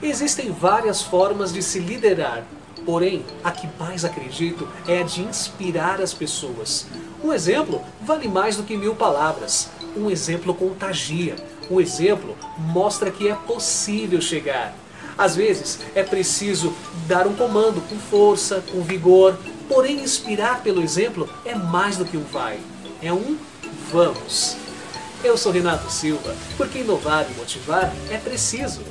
Existem várias formas de se liderar, porém, a que mais acredito é a de inspirar as pessoas. Um exemplo vale mais do que mil palavras. Um exemplo contagia. Um exemplo mostra que é possível chegar. Às vezes é preciso dar um comando com força, com vigor, porém inspirar pelo exemplo é mais do que um vai, é um vamos. Eu sou Renato Silva, porque inovar e motivar é preciso.